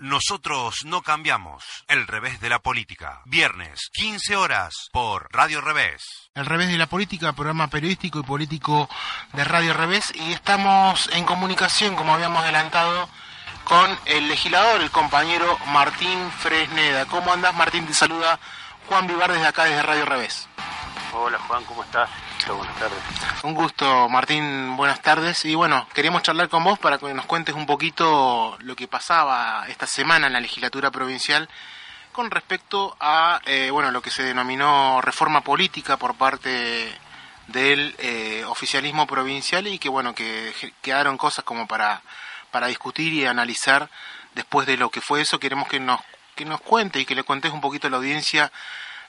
Nosotros no cambiamos. El revés de la política. Viernes, 15 horas, por Radio Revés. El revés de la política, programa periodístico y político de Radio Revés. Y estamos en comunicación, como habíamos adelantado, con el legislador, el compañero Martín Fresneda. ¿Cómo andas, Martín? Te saluda Juan Vivar desde acá, desde Radio Revés. Hola, Juan, ¿cómo estás? Buenas tardes. Un gusto, Martín, buenas tardes. Y bueno, queríamos charlar con vos para que nos cuentes un poquito lo que pasaba esta semana en la legislatura provincial con respecto a eh, bueno lo que se denominó reforma política por parte del eh, oficialismo provincial y que bueno que quedaron cosas como para para discutir y analizar después de lo que fue eso queremos que nos que nos cuente y que le cuentes un poquito a la audiencia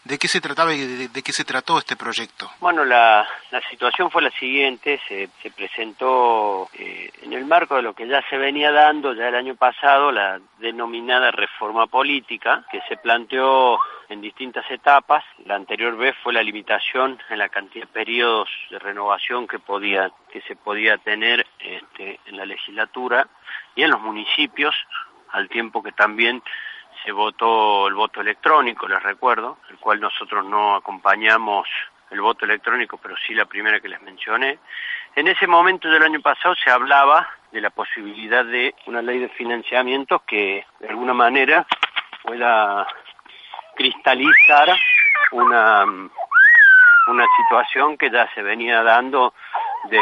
¿De qué se trataba y de, qué se trató este proyecto? Bueno, la, la situación fue la siguiente, se, se presentó eh, en el marco de lo que ya se venía dando ya el año pasado, la denominada reforma política, que se planteó en distintas etapas. La anterior vez fue la limitación en la cantidad de periodos de renovación que podía que se podía tener este, en la legislatura y en los municipios, al tiempo que también se votó el voto electrónico, les recuerdo, el cual nosotros no acompañamos el voto electrónico, pero sí la primera que les mencioné. En ese momento del año pasado se hablaba de la posibilidad de una ley de financiamiento que de alguna manera pueda cristalizar una, una situación que ya se venía dando de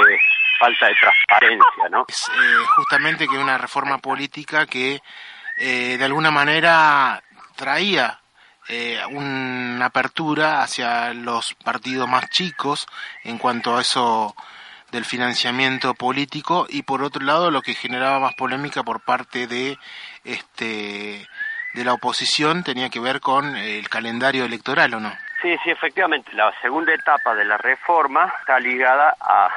falta de transparencia, ¿no? Es eh, justamente que una reforma política que eh, de alguna manera traía eh, una apertura hacia los partidos más chicos en cuanto a eso del financiamiento político y por otro lado lo que generaba más polémica por parte de este de la oposición tenía que ver con el calendario electoral o no sí sí efectivamente. La segunda etapa de la reforma está ligada a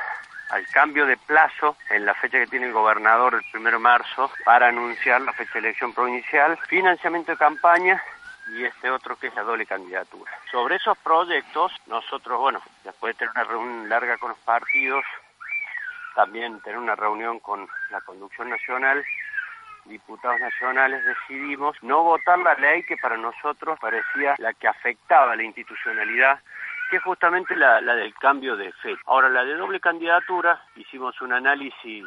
al cambio de plazo en la fecha que tiene el gobernador el primero de marzo para anunciar la fecha de elección provincial, financiamiento de campaña y este otro que es la doble candidatura. Sobre esos proyectos, nosotros, bueno, después de tener una reunión larga con los partidos, también tener una reunión con la conducción nacional, diputados nacionales, decidimos no votar la ley que para nosotros parecía la que afectaba la institucionalidad que es justamente la, del cambio de fe. Ahora, la de doble candidatura, hicimos un análisis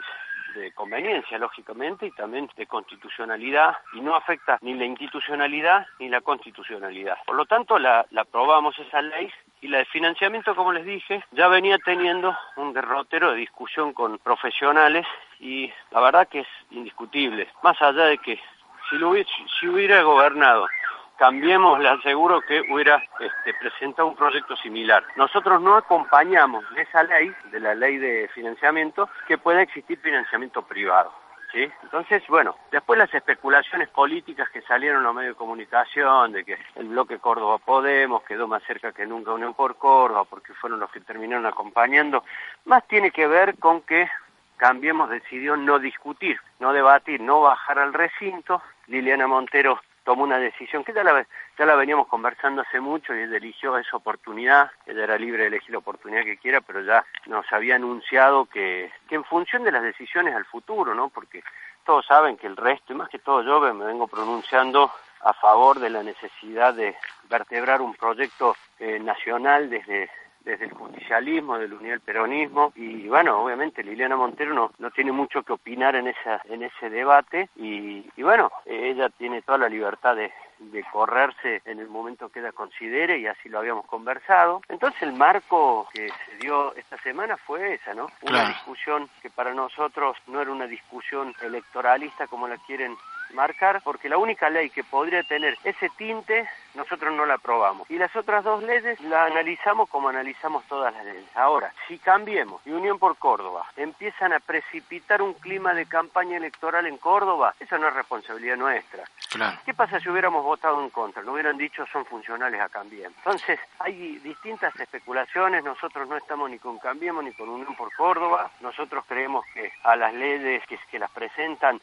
de conveniencia, lógicamente, y también de constitucionalidad, y no afecta ni la institucionalidad ni la constitucionalidad. Por lo tanto, la, la aprobamos esa ley y la de financiamiento, como les dije, ya venía teniendo un derrotero de discusión con profesionales y la verdad que es indiscutible. Más allá de que si, lo si hubiera gobernado Cambiemos, le aseguro que hubiera este, presentado un proyecto similar. Nosotros no acompañamos esa ley, de la ley de financiamiento, que pueda existir financiamiento privado. ¿Sí? Entonces, bueno, después las especulaciones políticas que salieron en los medios de comunicación, de que el bloque Córdoba Podemos quedó más cerca que nunca Unión por Córdoba, porque fueron los que terminaron acompañando, más tiene que ver con que Cambiemos decidió no discutir, no debatir, no bajar al recinto. Liliana Montero tomó una decisión que ya la, ya la veníamos conversando hace mucho y ella eligió esa oportunidad, ella era libre de elegir la oportunidad que quiera, pero ya nos había anunciado que, que en función de las decisiones al futuro, ¿no? Porque todos saben que el resto, y más que todo yo me vengo pronunciando a favor de la necesidad de vertebrar un proyecto eh, nacional desde desde el justicialismo, del unión peronismo y bueno, obviamente Liliana Montero no, no tiene mucho que opinar en esa en ese debate y, y bueno, ella tiene toda la libertad de, de correrse en el momento que ella considere y así lo habíamos conversado. Entonces el marco que se dio esta semana fue esa, ¿no? Una discusión que para nosotros no era una discusión electoralista como la quieren marcar, porque la única ley que podría tener ese tinte nosotros no la aprobamos. Y las otras dos leyes las analizamos como analizamos todas las leyes. Ahora, si cambiemos y Unión por Córdoba empiezan a precipitar un clima de campaña electoral en Córdoba, eso no es responsabilidad nuestra. Claro. ¿Qué pasa si hubiéramos votado en contra? No hubieran dicho son funcionales a Cambiemos. Entonces, hay distintas especulaciones, nosotros no estamos ni con Cambiemos ni con Unión por Córdoba, nosotros creemos que a las leyes que, que las presentan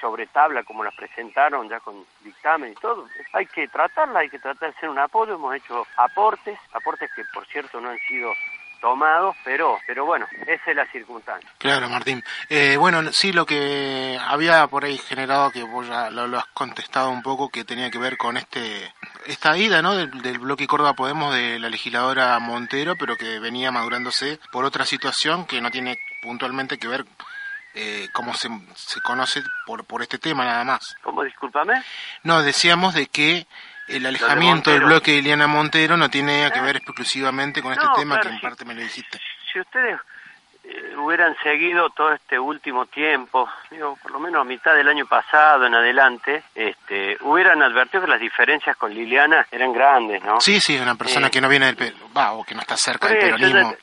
sobre tabla como las presentaron ya con dictamen y todo. Hay que tratarla, hay que tratar de ser un apoyo, hemos hecho aportes, aportes que por cierto no han sido tomados, pero, pero bueno, esa es la circunstancia. Claro, Martín. Eh, bueno, sí, lo que había por ahí generado, que vos ya lo, lo, has contestado un poco, que tenía que ver con este esta ida ¿no? del, del bloque Córdoba Podemos de la legisladora Montero, pero que venía madurándose por otra situación que no tiene puntualmente que ver eh, como se, se conoce por, por este tema nada más. ¿Cómo? Discúlpame. No, decíamos de que el alejamiento del bloque de Liliana Montero no tiene que ver exclusivamente con este No, tema claro, que en parte me lo dijiste. Si ustedes eh, hubieran seguido todo este último tiempo, digo, por lo menos a mitad del año pasado en adelante, este, hubieran advertido que las diferencias con Liliana eran grandes, ¿no? Sí, sí, una persona Sí. que no viene del va, o que no está cerca del peronismo.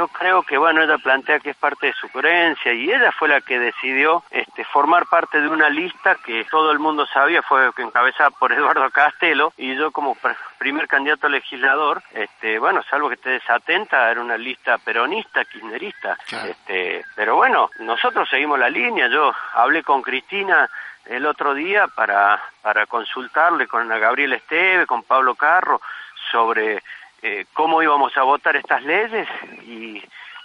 Yo creo que bueno ella plantea que es parte de su coherencia y ella fue la que decidió este formar parte de una lista que todo el mundo sabía fue encabezada por Eduardo Castelo y yo como pr- primer candidato a legislador este bueno salvo que esté desatenta era una lista peronista kirchnerista Claro. este pero bueno nosotros seguimos la línea yo hablé con Cristina el otro día para para consultarle con Gabriel Esteve con Pablo Carro sobre eh, cómo íbamos a votar estas leyes y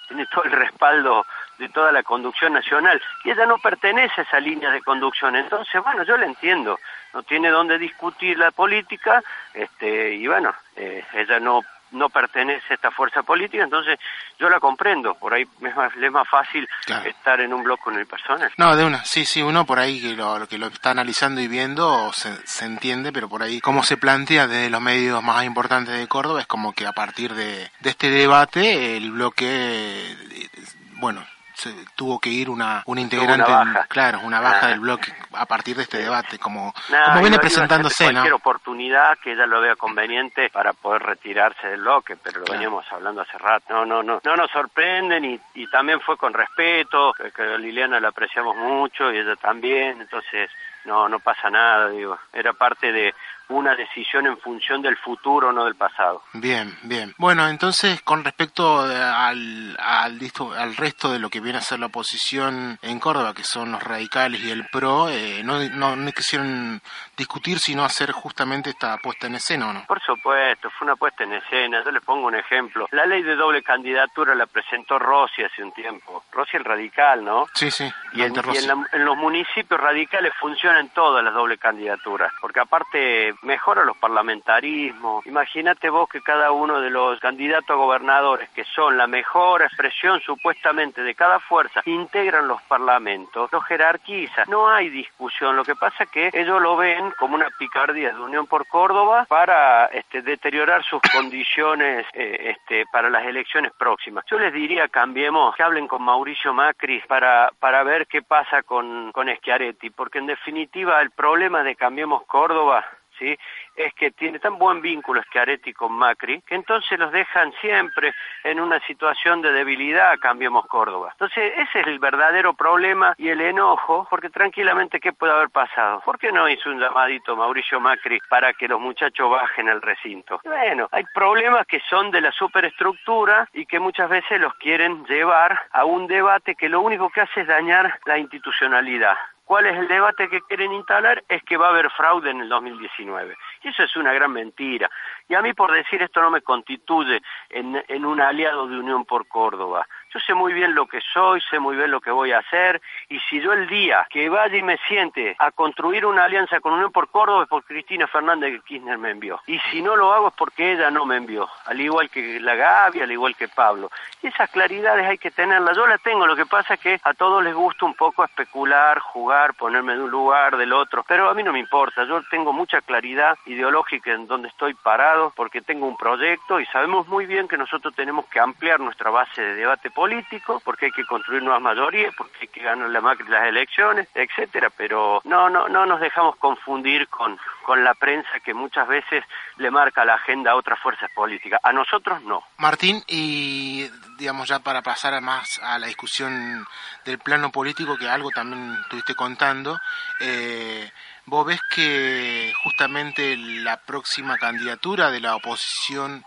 tiene todo el respaldo de toda la conducción nacional. Y ella no pertenece a esa línea de conducción. Entonces bueno yo la entiendo. No tiene dónde discutir la política este y bueno eh, ella no no pertenece a esta fuerza política entonces yo la comprendo por ahí es más, le es más fácil Claro. estar en un bloque unipersonal No, de una, sí, sí, uno por ahí que lo, lo que lo está analizando y viendo se, se entiende, pero por ahí como se plantea desde los medios más importantes de Córdoba es como que a partir de, de este debate el bloque, eh, bueno, se, tuvo que ir una, una integrante, una baja. claro, una baja Ah. del bloque a partir de este debate, como, Nah, como viene presentándose, ser ¿no? cualquier oportunidad que ella lo vea conveniente para poder retirarse del bloque, pero lo Claro. veníamos hablando hace rato. No, no, no, no nos sorprenden y, y también fue con respeto, que, Liliana la apreciamos mucho y ella también, entonces no, no pasa nada, digo, era parte de una decisión en función del futuro, no del pasado. Bien, bien. Bueno, entonces, con respecto eh, al, al, resto de lo que viene a ser la oposición en Córdoba, que son los radicales y el PRO, eh, no, no, no quisieron discutir, sino hacer justamente esta puesta en escena, ¿o no? Por supuesto, fue una puesta en escena. Yo le pongo un ejemplo. La ley de doble candidatura la presentó Rossi hace un tiempo. Rossi el radical, ¿no? Sí, sí. Y, en, y en la- en los municipios radicales funcionan todas las doble candidaturas, porque aparte mejora los parlamentarismos. Imagínate vos que cada uno de los candidatos a gobernadores, que son la mejor expresión supuestamente de cada fuerza, integran los parlamentos, los jerarquiza. No hay discusión, lo que pasa es que ellos lo ven como una picardía de Unión por Córdoba para este, deteriorar sus condiciones eh, este, para las elecciones próximas. Yo les diría, cambiemos, que hablen con Mauricio Macri para, para ver qué pasa con, con Schiaretti, porque en definitiva el problema de Cambiemos Córdoba, ¿sí? es que tiene tan buen vínculo Schiaretti con Macri, que entonces los dejan siempre en una situación de debilidad, cambiemos Córdoba. Entonces, ese es el verdadero problema y el enojo, porque tranquilamente, ¿qué puede haber pasado? ¿Por qué no hizo un llamadito Mauricio Macri para que los muchachos bajen al recinto? Bueno, hay problemas que son de la superestructura y que muchas veces los quieren llevar a un debate que lo único que hace es dañar la institucionalidad. ¿Cuál es el debate que quieren instalar? Es que va a haber fraude en el 2019. Y eso es una gran mentira. Y a mí por decir esto no me constituye en, en un aliado de Unión por Córdoba. Yo sé muy bien lo que soy, sé muy bien lo que voy a hacer, y si yo el día que vaya y me siente a construir una alianza con Unión por Córdoba es porque Cristina Fernández de Kirchner me envió. Y si no lo hago es porque ella no me envió, al igual que la Gaby, al igual que Pablo. Y esas claridades hay que tenerlas. Yo las tengo, lo que pasa es que a todos les gusta un poco especular, jugar, ponerme de un lugar, del otro, pero a mí no me importa. Yo tengo mucha claridad ideológica en donde estoy parado, porque tengo un proyecto y sabemos muy bien que nosotros tenemos que ampliar nuestra base de debate político político, porque hay que construir nuevas mayorías, porque hay que ganar las elecciones, etcétera, pero no, no, no nos dejamos confundir con, con la prensa que muchas veces le marca la agenda a otras fuerzas políticas. A nosotros no. Martín, y digamos ya para pasar más a la discusión del plano político, que algo también estuviste contando, eh, vos ves que justamente la próxima candidatura de la oposición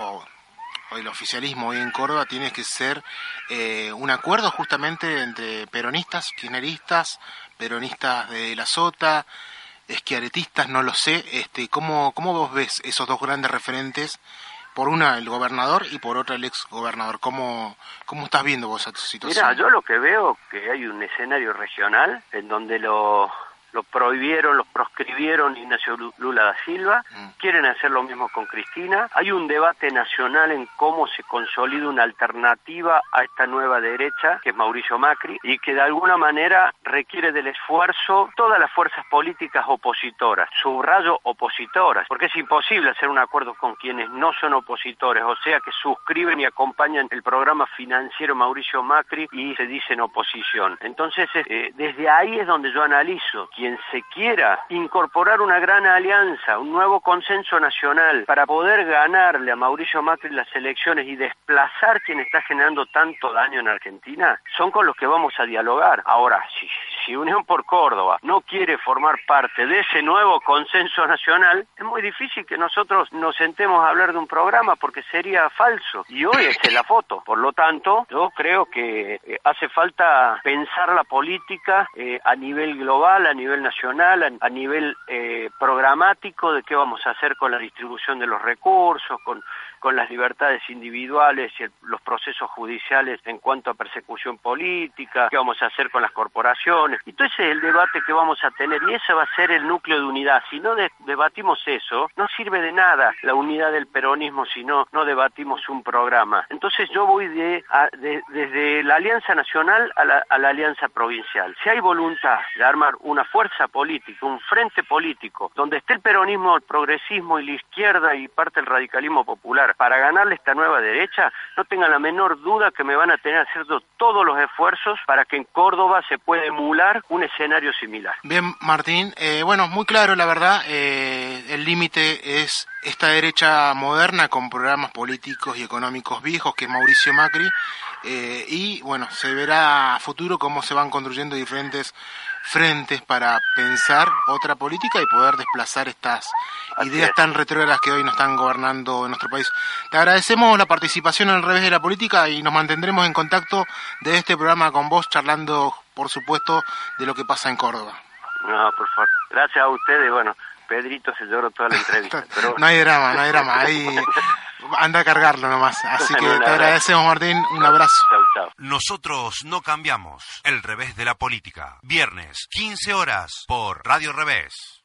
o, el oficialismo hoy en Córdoba tiene que ser eh, un acuerdo justamente entre peronistas, kirchneristas, peronistas de la Sota, esquiaretistas, no lo sé. Este, ¿cómo, ¿Cómo vos ves esos dos grandes referentes? Por una el gobernador y por otra el ex gobernador. ¿Cómo, cómo estás viendo vos esa situación? Mira, yo lo que veo que hay un escenario regional en donde los lo prohibieron, los proscribieron Ignacio Lula da Silva, mm. quieren hacer lo mismo con Cristina. Hay un debate nacional en cómo se consolida una alternativa a esta nueva derecha, que es Mauricio Macri, y que de alguna manera requiere del esfuerzo todas las fuerzas políticas opositoras, subrayo opositoras, porque es imposible hacer un acuerdo con quienes no son opositores, o sea que suscriben y acompañan el programa financiero Mauricio Macri y se dicen oposición. Entonces, eh, desde ahí es donde yo analizo quien se quiera incorporar una gran alianza, un nuevo consenso nacional para poder ganarle a Mauricio Macri las elecciones y desplazar quien está generando tanto daño en Argentina, son con los que vamos a dialogar. Ahora, si, si Unión por Córdoba no quiere formar parte de ese nuevo consenso nacional, es muy difícil que nosotros nos sentemos a hablar de un programa porque sería falso. Y hoy es la foto. Por lo tanto, yo creo que eh, hace falta pensar la política eh, a nivel global, a nivel nacional, a, nivel eh, programático, de qué vamos a hacer con la distribución de los recursos, con, con las libertades individuales y los procesos judiciales en cuanto a persecución política, qué vamos a hacer con las corporaciones. Todo ese es el debate que vamos a tener y ese va a ser el núcleo de unidad. Si no debatimos eso, no sirve de nada la unidad del peronismo si no, no debatimos un programa. Entonces yo voy de, desde la Alianza Nacional a la, a la Alianza Provincial. Si hay voluntad de armar una fuerza política, un frente político, donde esté el peronismo, el progresismo y la izquierda y parte del radicalismo popular, para ganarle esta nueva derecha, no tengan la menor duda que me van a tener haciendo todos los esfuerzos para que en Córdoba se pueda emular un escenario similar. Bien, Martín, eh, bueno, muy claro, la verdad, eh, el límite es esta derecha moderna con programas políticos y económicos viejos que es Mauricio Macri, eh, y bueno, se verá a futuro cómo se van construyendo diferentes frentes para pensar otra política y poder desplazar estas ideas tan retrógradas que hoy nos están gobernando en nuestro país. Te agradecemos la participación en el revés de la política y nos mantendremos en contacto de este programa con vos, charlando, por supuesto, de lo que pasa en Córdoba. No, por favor. Gracias a ustedes. Bueno, Pedrito se lloró toda la entrevista. no hay drama, no hay drama. Ahí anda a cargarlo nomás. Así que te agradecemos, Martín. Un abrazo. Nosotros no cambiamos. El revés de la política. Viernes, 15 horas, por Radio Revés.